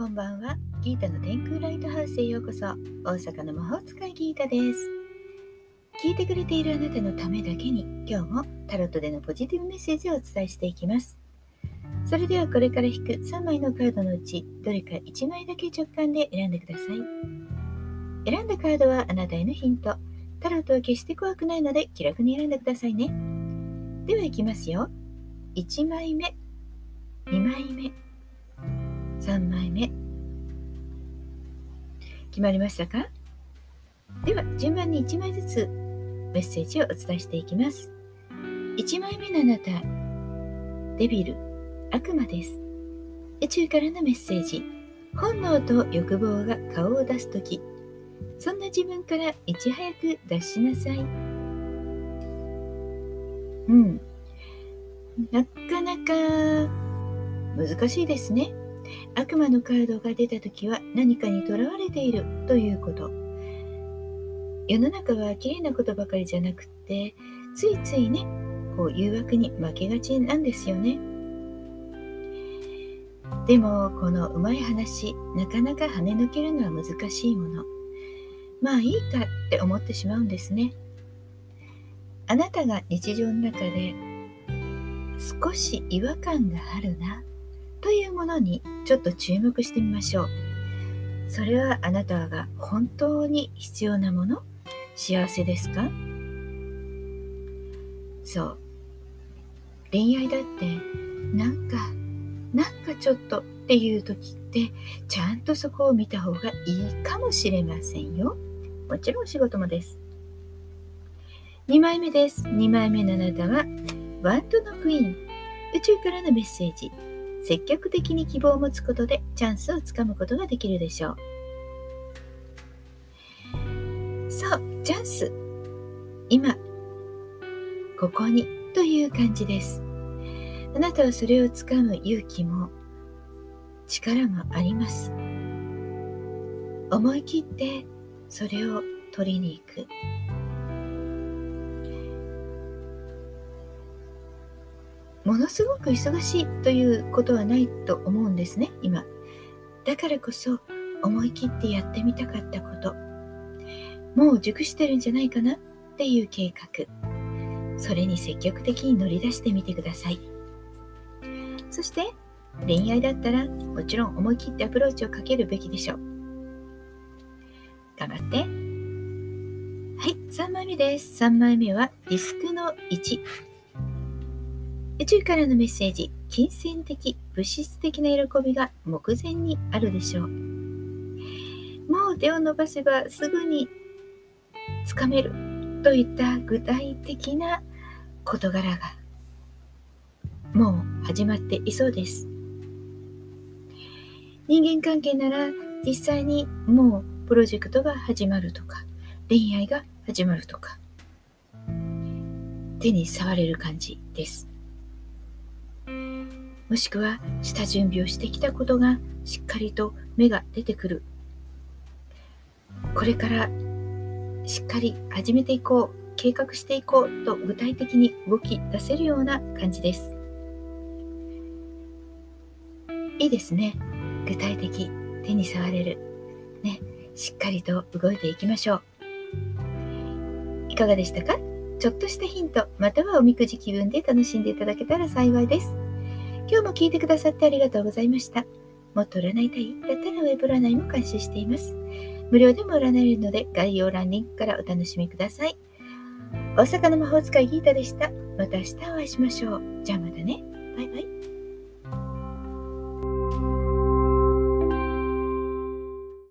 こんばんはギータの天空ライトハウスへようこそ。大阪の魔法使いギータです。聞いてくれているあなたのためだけに、今日もタロットでのポジティブメッセージをお伝えしていきます。それではこれから引く3枚のカードのうち、どれか1枚だけ直感で選んでください。選んだカードはあなたへのヒント。タロットは決して怖くないので気楽に選んでくださいね。では行きますよ。1枚目、2枚目、3枚目。決まりましたか？では順番に1枚ずつメッセージをお伝えしていきます。1枚目のあなた、デビル、悪魔です。宇宙からのメッセージ。本能と欲望が顔を出すとき、そんな自分からいち早く出しなさい。うん。なかなか難しいですね。悪魔のカードが出た時は何かにとらわれているということ。世の中は綺麗なことばかりじゃなくってついついねこう誘惑に負けがちなんですよね。でもこのうまい話なかなか跳ね抜けるのは難しいもの。まあいいかって思ってしまうんですね。あなたが日常の中で少し違和感があるなというものにちょっと注目してみましょう。それはあなたが本当に必要なもの？幸せですか？そう。恋愛だってなんか、なんかちょっとっていう時ってちゃんとそこを見た方がいいかもしれませんよ。もちろん仕事もです。2枚目です。2枚目のあなたはワンドのクイーン宇宙からのメッセージ積極的に希望を持つことでチャンスをつかむことができるでしょう。そう、チャンス。今、ここにという感じです。あなたはそれをつかむ勇気も力もあります。思い切ってそれを取りに行く。ものすごく忙しいということはないと思うんですね、今。だからこそ思い切ってやってみたかったこと。もう熟してるんじゃないかなっていう計画。それに積極的に乗り出してみてください。そして恋愛だったらもちろん思い切ってアプローチをかけるべきでしょう。頑張って。はい、3枚目です。3枚目はディスクの1。宇宙からのメッセージ、金銭的、物質的な喜びが目前にあるでしょう。もう手を伸ばせばすぐにつかめるといった具体的な事柄がもう始まっていそうです。人間関係なら実際にもうプロジェクトが始まるとか恋愛が始まるとか手に触れる感じです。もしくは下準備をしてきたことがしっかりと芽が出てくる。これからしっかり始めていこう計画していこうと具体的に動き出せるような感じです。いいですね。具体的手に触れる。ね。しっかりと動いていきましょう。いかがでしたか？ちょっとしたヒントまたはおみくじ気分で楽しんでいただけたら幸いです。今日も聞いてくださってありがとうございました。もっと占いたいだったらウェブ占いも開始しています。無料でも占えるので概要欄リンクからお楽しみください。大阪の魔法使いギータでした。また明日お会いしましょう。じゃあまたね。バイバイ。